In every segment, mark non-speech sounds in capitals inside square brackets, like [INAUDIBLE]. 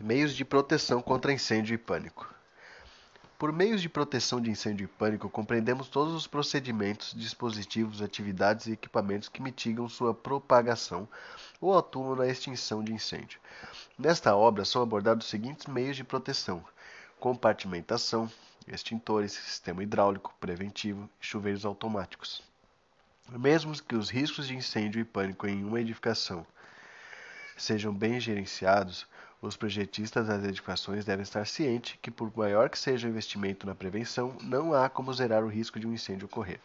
Meios de proteção contra incêndio e pânico. Por meios de proteção de incêndio e pânico, compreendemos todos os procedimentos, dispositivos, atividades e equipamentos que mitigam sua propagação ou atuam na extinção de incêndio. Nesta obra são abordados os seguintes meios de proteção: compartimentação, extintores, sistema hidráulico, preventivo e chuveiros automáticos. Mesmo que os riscos de incêndio e pânico em uma edificação sejam bem gerenciados, os projetistas das edificações devem estar cientes que, por maior que seja o investimento na prevenção, não há como zerar o risco de um incêndio ocorrer.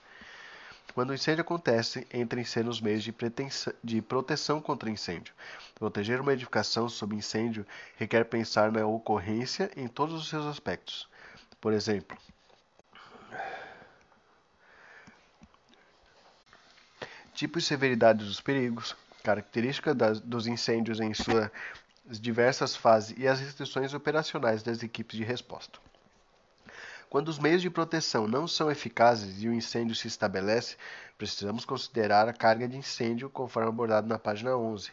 Quando o incêndio acontece, entra em cena os meios de, de, proteção contra incêndio. Proteger uma edificação sob incêndio requer pensar na ocorrência em todos os seus aspectos. Por exemplo, tipo e severidade dos perigos, característica das, dos incêndios em suas diversas fases e as restrições operacionais das equipes de resposta. Quando os meios de proteção não são eficazes e o incêndio se estabelece, precisamos considerar a carga de incêndio, conforme abordado na página 11.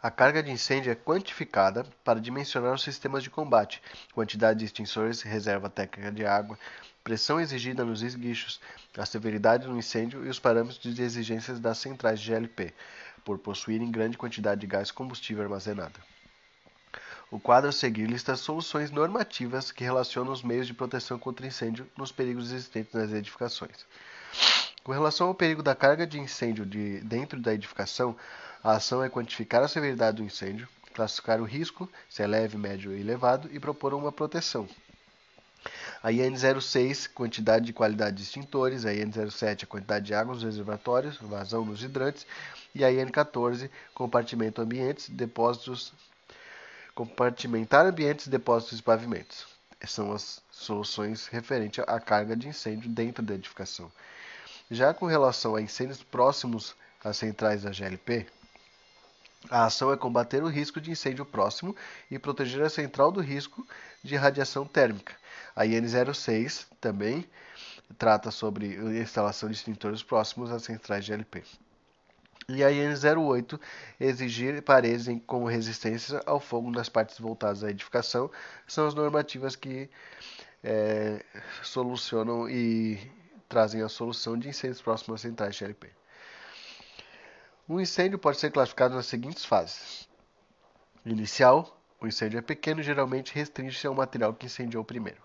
A carga de incêndio é quantificada para dimensionar os sistemas de combate, quantidade de extensores, reserva técnica de água, pressão exigida nos esguichos, a severidade do incêndio e os parâmetros de exigências das centrais de GLP, por possuírem grande quantidade de gás combustível armazenada. O quadro a seguir lista soluções normativas que relacionam os meios de proteção contra incêndio nos perigos existentes nas edificações. Com relação ao perigo da carga de incêndio de dentro da edificação, a ação é quantificar a severidade do incêndio, classificar o risco, se é leve, médio ou elevado, e propor uma proteção. A IN 06, quantidade de qualidade de extintores, a IN 07, a quantidade de água nos reservatórios, vazão nos hidrantes, e a IN 14, compartimento ambientes, depósitos, compartimentar ambientes, depósitos e pavimentos. São as soluções referentes à carga de incêndio dentro da edificação. Já com relação a incêndios próximos às centrais da GLP, a ação é combater o risco de incêndio próximo e proteger a central do risco de radiação térmica. A IN 06 também trata sobre a instalação de extintores próximos às centrais de LP. E a IN 08 exigir paredes com resistência ao fogo nas partes voltadas à edificação são as normativas que é, solucionam e trazem a solução de incêndios próximos às centrais de LP. Um incêndio pode ser classificado nas seguintes fases: inicial, o incêndio é pequeno e geralmente restringe-se ao material que incendiou primeiro.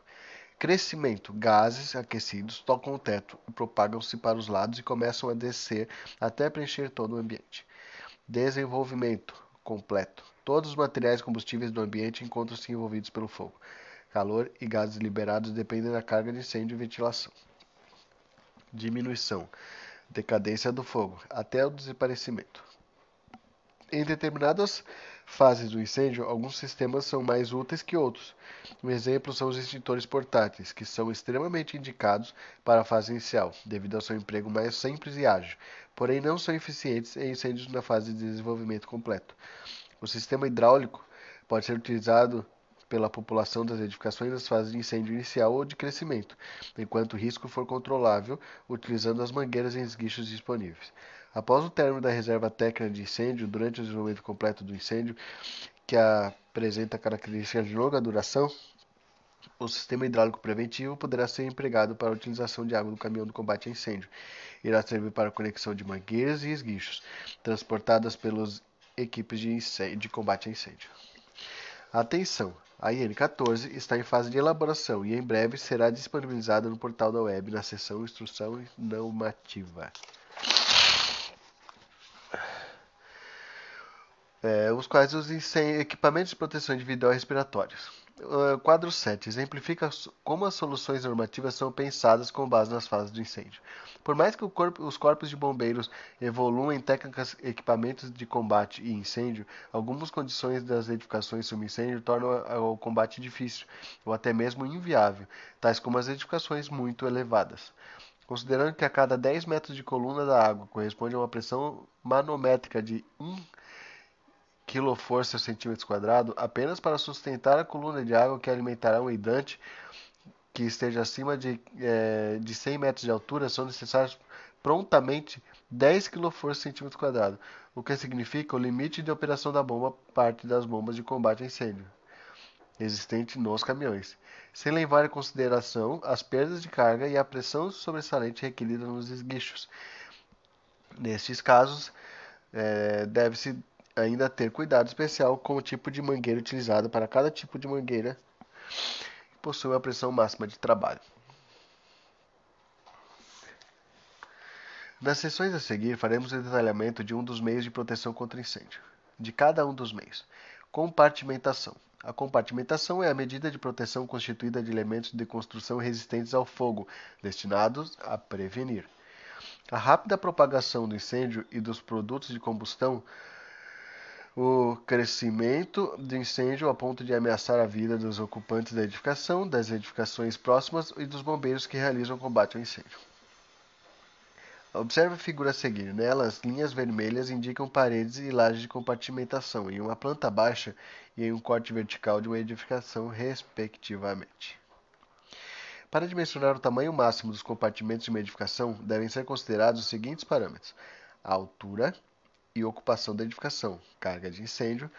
Crescimento: gases aquecidos tocam o teto e propagam-se para os lados e começam a descer até preencher todo o ambiente. Desenvolvimento: completo. Todos os materiais combustíveis do ambiente encontram-se envolvidos pelo fogo. Calor e gases liberados dependem da carga de incêndio e ventilação. Diminuição: decadência do fogo até o desaparecimento. Em determinadas fases do incêndio, alguns sistemas são mais úteis que outros. Um exemplo são os extintores portáteis, que são extremamente indicados para a fase inicial, devido ao seu emprego mais simples e ágil, porém não são eficientes em incêndios na fase de desenvolvimento completo. O sistema hidráulico pode ser utilizado pela população das edificações nas fases de incêndio inicial ou de crescimento, enquanto o risco for controlável, utilizando as mangueiras em esguichos disponíveis. Após o término da reserva técnica de incêndio, durante o desenvolvimento completo do incêndio, que apresenta características de longa duração, o sistema hidráulico preventivo poderá ser empregado para a utilização de água no caminhão do combate a incêndio. Irá servir para a conexão de mangueiras e esguichos, transportadas pelas equipes de, incêndio, de combate a incêndio. Atenção! A IN 14 está em fase de elaboração e em breve será disponibilizada no portal da web na seção Instrução Normativa. é, os quais os equipamentos de proteção individual respiratórios. Uh, quadro 7 exemplifica como as soluções normativas são pensadas com base nas fases do incêndio. Por mais que corpo, os corpos de bombeiros evoluam em técnicas, equipamentos de combate e incêndio, algumas condições das edificações sob incêndio tornam o combate difícil ou até mesmo inviável, tais como as edificações muito elevadas. Considerando que a cada 10 metros de coluna da água corresponde a uma pressão manométrica de 1 kforça centímetros quadrado apenas para sustentar a coluna de água que alimentará um hidrante que esteja acima de, é, de 100 metros de altura são necessários prontamente 10 kFc/cm, o que significa o limite de operação da bomba parte das bombas de combate a incêndio existente nos caminhões, sem levar em consideração as perdas de carga e a pressão sobressalente requerida nos esguichos. Nestes casos, é, deve-se ainda ter cuidado especial com o tipo de mangueira utilizada para cada tipo de mangueira que possui a pressão máxima de trabalho. Nas sessões a seguir, faremos o detalhamento de um dos meios de proteção contra incêndio. De cada um dos meios. Compartimentação. A compartimentação é a medida de proteção constituída de elementos de construção resistentes ao fogo, destinados a prevenir. A rápida propagação do incêndio e dos produtos de combustão o crescimento do incêndio a ponto de ameaçar a vida dos ocupantes da edificação, das edificações próximas e dos bombeiros que realizam o combate ao incêndio. Observe a figura a seguir. Nela, as linhas vermelhas indicam paredes e lajes de compartimentação em uma planta baixa e em um corte vertical de uma edificação, respectivamente. Para dimensionar o tamanho máximo dos compartimentos de uma edificação, devem ser considerados os seguintes parâmetros: a altura e ocupação da edificação, carga de incêndio,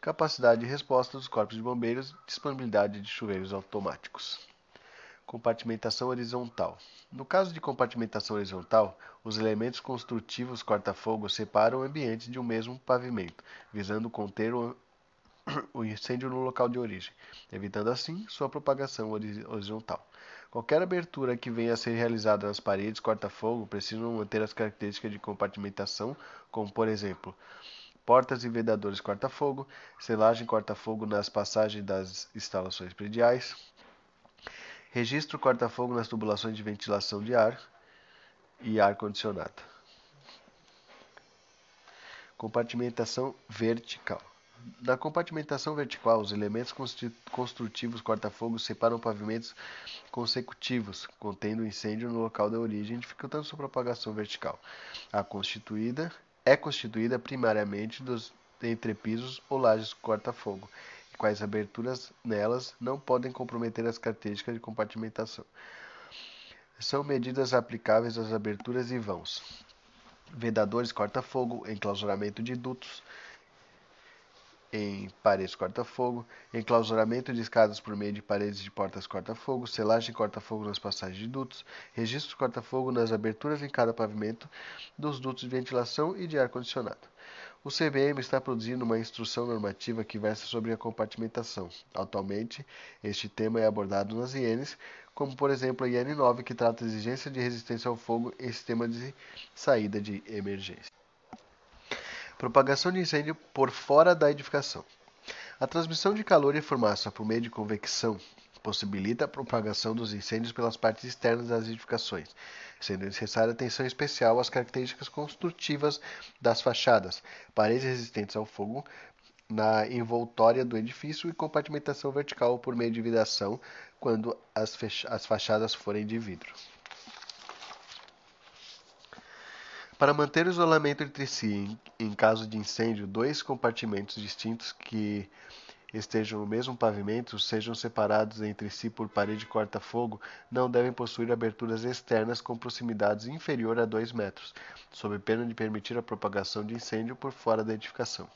capacidade de resposta dos corpos de bombeiros, disponibilidade de chuveiros automáticos. Compartimentação horizontal. No caso de compartimentação horizontal, os elementos construtivos corta-fogo separam ambientes de um mesmo pavimento, visando conter o, [COUGHS] o incêndio no local de origem, evitando assim sua propagação horizontal. Qualquer abertura que venha a ser realizada nas paredes corta-fogo precisa manter as características de compartimentação, como por exemplo, portas e vedadores corta-fogo, selagem corta-fogo nas passagens das instalações prediais, Registro corta-fogo nas tubulações de ventilação de ar e ar-condicionado. Compartimentação vertical. Na compartimentação vertical, os elementos construtivos corta-fogo separam pavimentos consecutivos, contendo incêndio no local da origem, dificultando sua propagação vertical. A constituída é constituída primariamente dos entrepisos ou lajes corta-fogo quais aberturas nelas não podem comprometer as características de compartimentação. São medidas aplicáveis às aberturas e vãos. Vedadores corta-fogo, enclausuramento de dutos em paredes corta-fogo, enclausuramento de escadas por meio de paredes de portas corta-fogo, selagem corta-fogo nas passagens de dutos, registro corta-fogo nas aberturas em cada pavimento dos dutos de ventilação e de ar-condicionado. O CBM está produzindo uma instrução normativa que versa sobre a compartimentação. Atualmente, este tema é abordado nas INs, como por exemplo a IN 9, que trata a exigência de resistência ao fogo em sistema de saída de emergência. Propagação de incêndio por fora da edificação. A transmissão de calor e fumaça por meio de convecção possibilita a propagação dos incêndios pelas partes externas das edificações, sendo necessária atenção especial às características construtivas das fachadas, paredes resistentes ao fogo na envoltória do edifício e compartimentação vertical por meio de vidração quando as, as fachadas forem de vidro. Para manter o isolamento entre si em, caso de incêndio, dois compartimentos distintos que estejam no mesmo pavimento, sejam separados entre si por parede corta-fogo, não devem possuir aberturas externas com proximidades inferior a 2 metros, sob pena de permitir a propagação de incêndio por fora da edificação.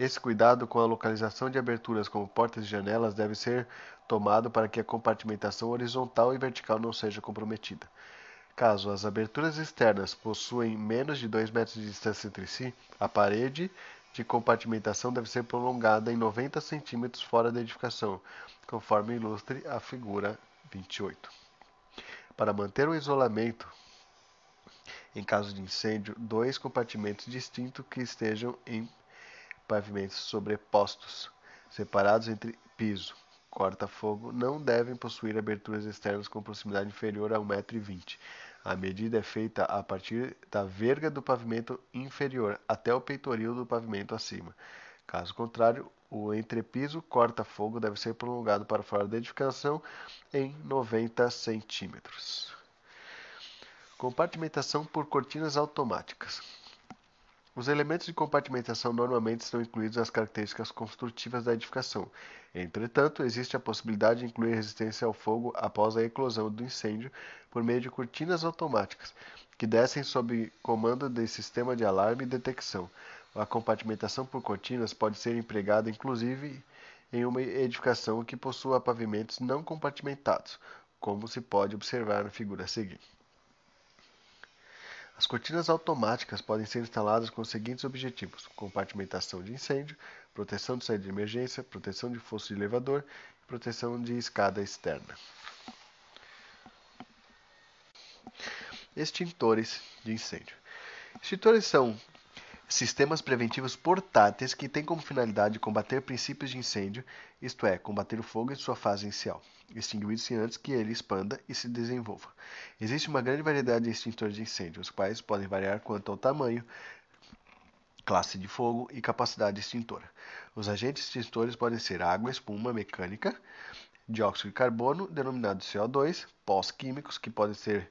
Esse cuidado com a localização de aberturas como portas e janelas deve ser tomado para que a compartimentação horizontal e vertical não seja comprometida. Caso as aberturas externas possuem menos de 2 metros de distância entre si, a parede de compartimentação deve ser prolongada em 90 centímetros fora da edificação, conforme ilustre a figura 28. Para manter o isolamento, em caso de incêndio, dois compartimentos distintos que estejam em pavimentos sobrepostos, separados entre piso, corta-fogo, não devem possuir aberturas externas com proximidade inferior a 1,20m a medida é feita a partir da verga do pavimento inferior até o peitoril do pavimento acima. Caso contrário, o entrepiso corta-fogo deve ser prolongado para fora da edificação em 90 centímetros. Compartimentação por cortinas automáticas. Os elementos de compartimentação normalmente estão incluídos nas características construtivas da edificação. Entretanto, existe a possibilidade de incluir resistência ao fogo após a eclosão do incêndio por meio de cortinas automáticas, que descem sob comando de sistema de alarme e detecção. A compartimentação por cortinas pode ser empregada inclusive em uma edificação que possua pavimentos não compartimentados, como se pode observar na figura a seguir. As cortinas automáticas podem ser instaladas com os seguintes objetivos: compartimentação de incêndio, proteção de saída de emergência, proteção de fosso de elevador e proteção de escada externa. Extintores de incêndio. Extintores são sistemas preventivos portáteis que têm como finalidade combater princípios de incêndio, isto é, combater o fogo em sua fase inicial, extinguindo-se antes que ele expanda e se desenvolva. Existe uma grande variedade de extintores de incêndio, os quais podem variar quanto ao tamanho, classe de fogo e capacidade extintora. Os agentes extintores podem ser água, espuma mecânica, dióxido de carbono, denominado CO2, pós químicos, que podem ser,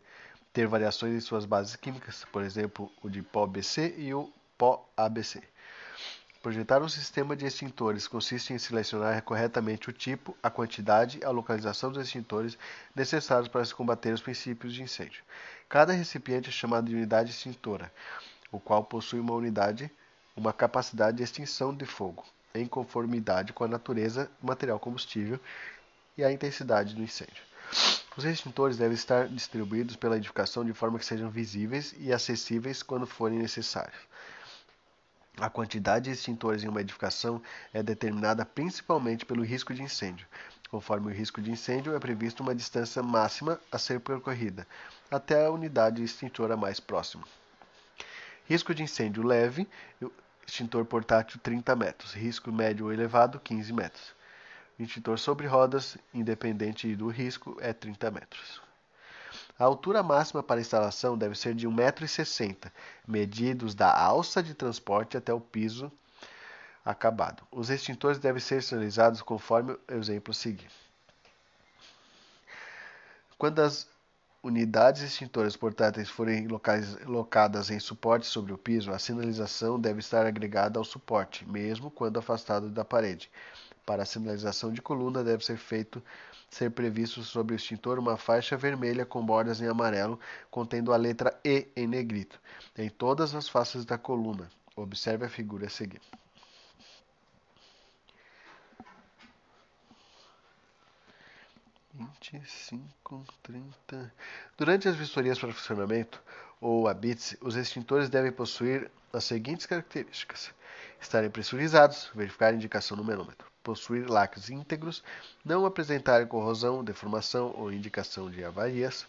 ter variações em suas bases químicas, por exemplo, o de pó BC e o pó ABC. Projetar um sistema de extintores consiste em selecionar corretamente o tipo, a quantidade e a localização dos extintores necessários para se combater os princípios de incêndio. Cada recipiente é chamado de unidade extintora, o qual possui uma unidade, uma capacidade de extinção de fogo, em conformidade com a natureza do material combustível e a intensidade do incêndio. Os extintores devem estar distribuídos pela edificação de forma que sejam visíveis e acessíveis quando forem necessários. A quantidade de extintores em uma edificação é determinada principalmente pelo risco de incêndio. Conforme o risco de incêndio, é prevista uma distância máxima a ser percorrida, até a unidade extintora mais próxima. Risco de incêndio leve, extintor portátil 30 metros. Risco médio ou elevado, 15 metros. Extintor sobre rodas, independente do risco, é 30 metros. A altura máxima para instalação deve ser de 1,60m, medidos da alça de transporte até o piso acabado. Os extintores devem ser sinalizados conforme o exemplo seguinte. Quando as unidades extintoras portáteis forem locadas em suporte sobre o piso, a sinalização deve estar agregada ao suporte, mesmo quando afastado da parede. Para a sinalização de coluna, deve ser feito ser previsto sobre o extintor uma faixa vermelha com bordas em amarelo, contendo a letra E em negrito, em todas as faces da coluna. Observe a figura a seguir. Durante as vistorias para funcionamento ou habite os extintores devem possuir as seguintes características: estarem pressurizados, verificar a indicação no manômetro possuir lacres íntegros, não apresentarem corrosão, deformação ou indicação de avarias,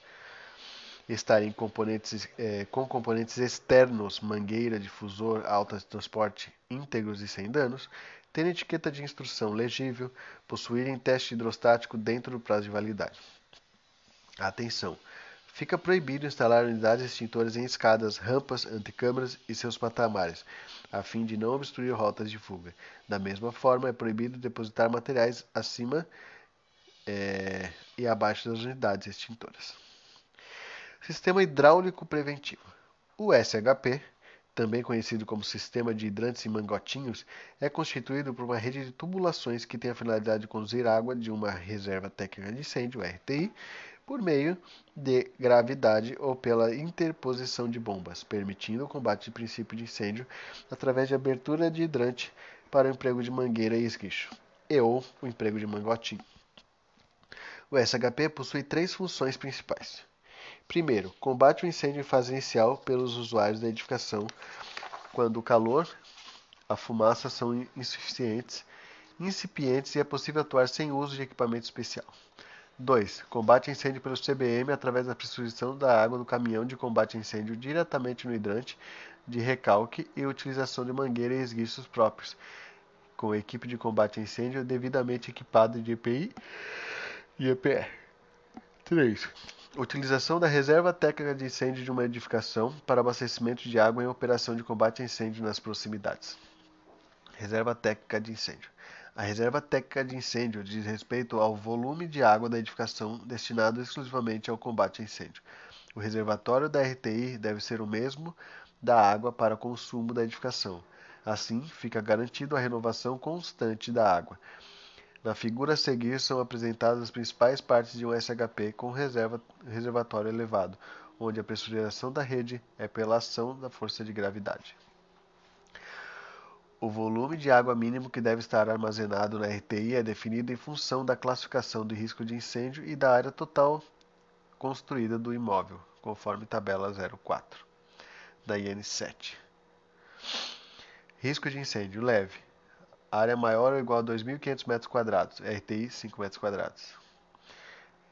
estarem componentes, é, com componentes externos, mangueira, difusor, alta de transporte íntegros e sem danos, ter etiqueta de instrução legível, possuírem teste hidrostático dentro do prazo de validade. Atenção! Fica proibido instalar unidades extintoras em escadas, rampas, antecâmaras e seus patamares, a fim de não obstruir rotas de fuga. Da mesma forma, é proibido depositar materiais acima é, e abaixo das unidades extintoras. Sistema hidráulico preventivo. O SHP, também conhecido como Sistema de Hidrantes e Mangotinhos, é constituído por uma rede de tubulações que tem a finalidade de conduzir água de uma reserva técnica de incêndio, RTI, por meio de gravidade ou pela interposição de bombas, permitindo o combate de princípio de incêndio através de abertura de hidrante para o emprego de mangueira e esguicho, e ou o emprego de mangotinho. O SHP possui três funções principais. Primeiro, combate o incêndio em fase inicial pelos usuários da edificação, quando o calor, a fumaça são insuficientes, incipientes e é possível atuar sem uso de equipamento especial. 2. Combate a incêndio pelo CBM através da pressurização da água no caminhão de combate a incêndio diretamente no hidrante de recalque e utilização de mangueira e esguichos próprios, com equipe de combate a incêndio devidamente equipada de EPI e EPR. 3. Utilização da reserva técnica de incêndio de uma edificação para abastecimento de água em operação de combate a incêndio nas proximidades. Reserva técnica de incêndio. A reserva técnica de incêndio diz respeito ao volume de água da edificação destinado exclusivamente ao combate a incêndio. O reservatório da RTI deve ser o mesmo da água para consumo da edificação. Assim, fica garantido a renovação constante da água. Na figura a seguir são apresentadas as principais partes de um SHP com reserva, reservatório elevado, onde a pressurização da rede é pela ação da força de gravidade. O volume de água mínimo que deve estar armazenado na RTI é definido em função da classificação de risco de incêndio e da área total construída do imóvel, conforme tabela 04 da IN 7. Risco de incêndio leve. Área maior ou igual a 2.500 metros quadrados. RTI 5 metros quadrados.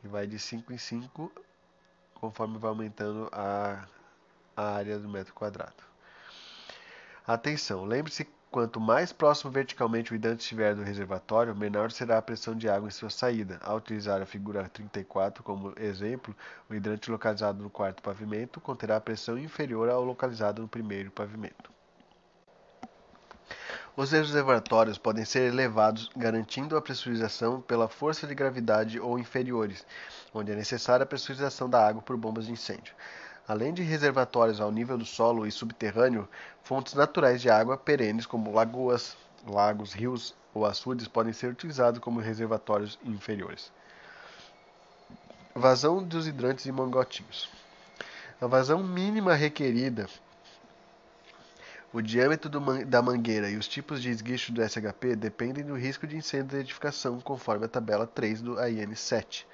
E vai de 5 em 5 conforme vai aumentando a, a área do metro quadrado. Atenção, lembre-se Quanto mais próximo verticalmente o hidrante estiver do reservatório, menor será a pressão de água em sua saída. Ao utilizar a figura 34 como exemplo, o hidrante localizado no quarto pavimento conterá pressão inferior ao localizado no primeiro pavimento. Os reservatórios podem ser elevados, garantindo a pressurização pela força de gravidade ou inferiores, onde é necessária a pressurização da água por bombas de incêndio. Além de reservatórios ao nível do solo e subterrâneo, fontes naturais de água perenes como lagoas, lagos, rios ou açudes podem ser utilizados como reservatórios inferiores. Vazão dos hidrantes e mangotinhos. A vazão mínima requerida, o diâmetro do, da mangueira e os tipos de esguicho do SHP dependem do risco de incêndio da edificação, conforme a tabela 3 do AIN 7.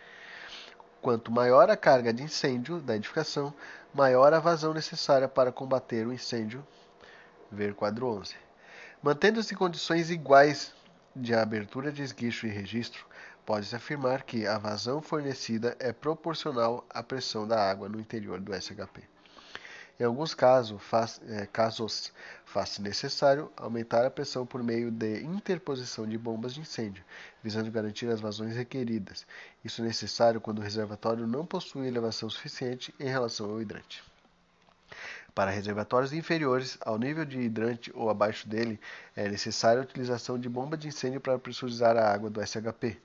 Quanto maior a carga de incêndio da edificação, maior a vazão necessária para combater o incêndio. Ver quadro 11. Mantendo-se condições iguais de abertura de esguicho e registro, pode-se afirmar que a vazão fornecida é proporcional à pressão da água no interior do SHP. Em alguns casos, faz, é, casos faz-se necessário aumentar a pressão por meio de interposição de bombas de incêndio, visando garantir as vazões requeridas. Isso é necessário quando o reservatório não possui elevação suficiente em relação ao hidrante. Para reservatórios inferiores ao nível de hidrante ou abaixo dele, é necessária a utilização de bomba de incêndio para pressurizar a água do SHP.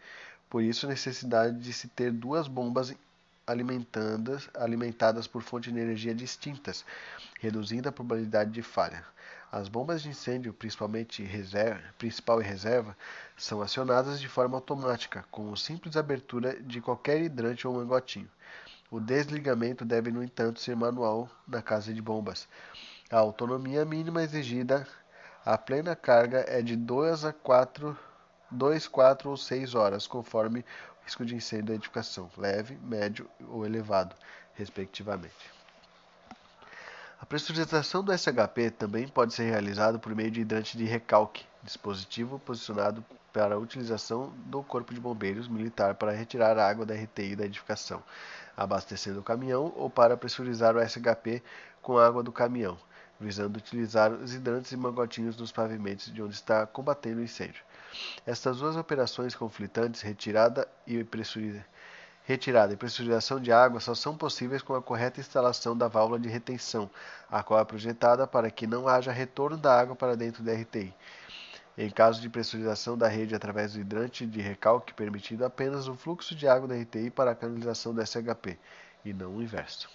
Por isso, a necessidade de se ter duas bombas alimentadas, alimentadas por fontes de energia distintas, reduzindo a probabilidade de falha. As bombas de incêndio, principalmente reserva, principal e reserva, são acionadas de forma automática, com simples abertura de qualquer hidrante ou mangotinho. O desligamento deve, no entanto, ser manual na casa de bombas. A autonomia mínima exigida à plena carga é de 2 a 4 2, 4 ou 6 horas, conforme risco de incêndio da edificação, leve, médio ou elevado, respectivamente. A pressurização do SHP também pode ser realizada por meio de hidrante de recalque, dispositivo posicionado para a utilização do Corpo de Bombeiros Militar para retirar a água da RTI da edificação, abastecendo o caminhão ou para pressurizar o SHP com a água do caminhão, visando utilizar os hidrantes e mangotinhos nos pavimentos de onde está combatendo o incêndio. Estas duas operações conflitantes, retirada e, retirada e pressurização de água, só são possíveis com a correta instalação da válvula de retenção, a qual é projetada para que não haja retorno da água para dentro da RTI. Em caso de pressurização da rede através do hidrante de recalque, permitindo apenas o fluxo de água da RTI para a canalização do SHP, e não o inverso.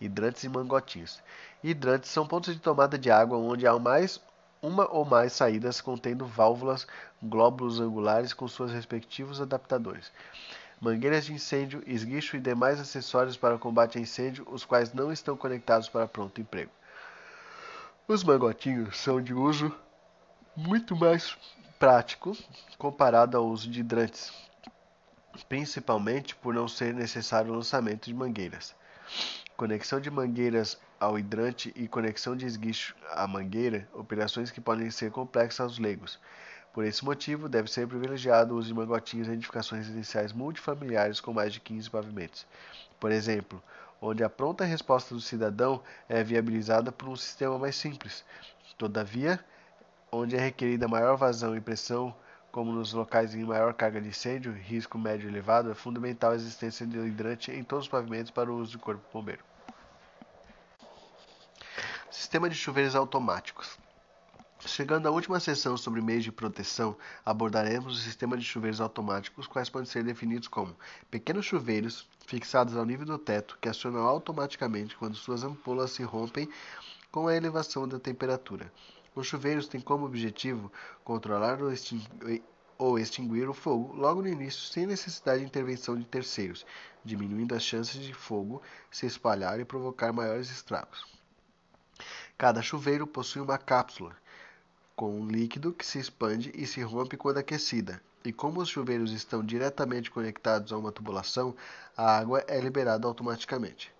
Hidrantes e mangotinhos. Hidrantes são pontos de tomada de água onde há mais uma ou mais saídas contendo válvulas, glóbulos angulares com seus respectivos adaptadores, mangueiras de incêndio, esguicho e demais acessórios para combate a incêndio, os quais não estão conectados para pronto emprego. Os mangotinhos são de uso muito mais prático comparado ao uso de hidrantes, principalmente por não ser necessário o lançamento de mangueiras. Conexão de mangueiras ao hidrante e conexão de esguicho à mangueira, operações que podem ser complexas aos leigos. Por esse motivo, deve ser privilegiado o uso de mangotinhos em edificações residenciais multifamiliares com mais de 15 pavimentos. Por exemplo, onde a pronta resposta do cidadão é viabilizada por um sistema mais simples. Todavia, onde é requerida maior vazão e pressão, como nos locais em maior carga de incêndio, risco médio elevado, é fundamental a existência de hidrante em todos os pavimentos para o uso do corpo bombeiro. Sistema de chuveiros automáticos. Chegando à última sessão sobre meios de proteção, abordaremos o sistema de chuveiros automáticos, quais podem ser definidos como pequenos chuveiros fixados ao nível do teto que acionam automaticamente quando suas ampolas se rompem com a elevação da temperatura. Os chuveiros têm como objetivo controlar ou extinguir o fogo logo no início sem necessidade de intervenção de terceiros, diminuindo as chances de fogo se espalhar e provocar maiores estragos. Cada chuveiro possui uma cápsula com um líquido que se expande e se rompe quando aquecida, e como os chuveiros estão diretamente conectados a uma tubulação, a água é liberada automaticamente.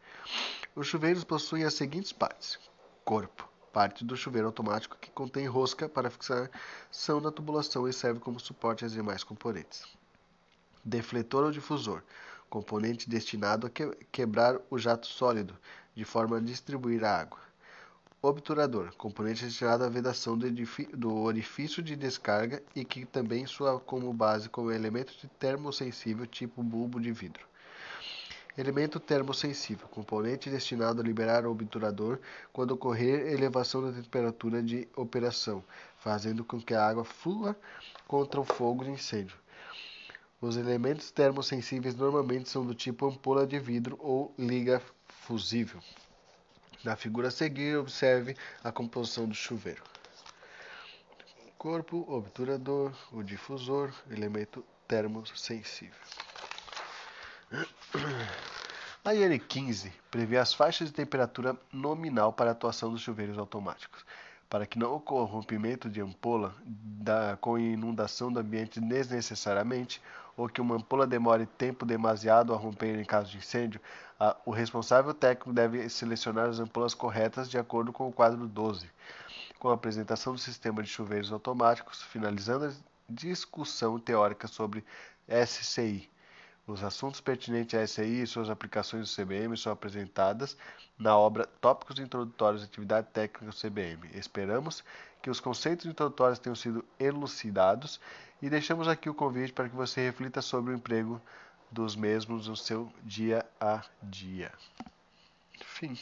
Os chuveiros possuem as seguintes partes: corpo, parte do chuveiro automático que contém rosca para fixação da tubulação e serve como suporte às demais componentes. Defletor ou difusor, componente destinado a quebrar o jato sólido, de forma a distribuir a água. Obturador, componente destinado à vedação do, orifício de descarga e que também soa como base como elemento termosensível tipo bulbo de vidro. Elemento termosensível, componente destinado a liberar o obturador quando ocorrer elevação da temperatura de operação, fazendo com que a água flua contra o fogo de incêndio. Os elementos termosensíveis normalmente são do tipo ampola de vidro ou liga fusível. Na figura a seguir, observe a composição do chuveiro. Corpo, obturador, o difusor, elemento termosensível. A IN 15 prevê as faixas de temperatura nominal para a atuação dos chuveiros automáticos, para que não ocorra rompimento de ampola da, com inundação do ambiente desnecessariamente ou que uma ampola demore tempo demasiado a romper em caso de incêndio, o responsável técnico deve selecionar as ampolas corretas de acordo com o quadro 12, com a apresentação do sistema de chuveiros automáticos, finalizando a discussão teórica sobre SCI. Os assuntos pertinentes à SCI e suas aplicações do CBM são apresentadas na obra Tópicos Introdutórios de Atividade Técnica do CBM. Esperamos que os conceitos introdutórios tenham sido elucidados e deixamos aqui o convite para que você reflita sobre o emprego dos mesmos no seu dia a dia. Fim.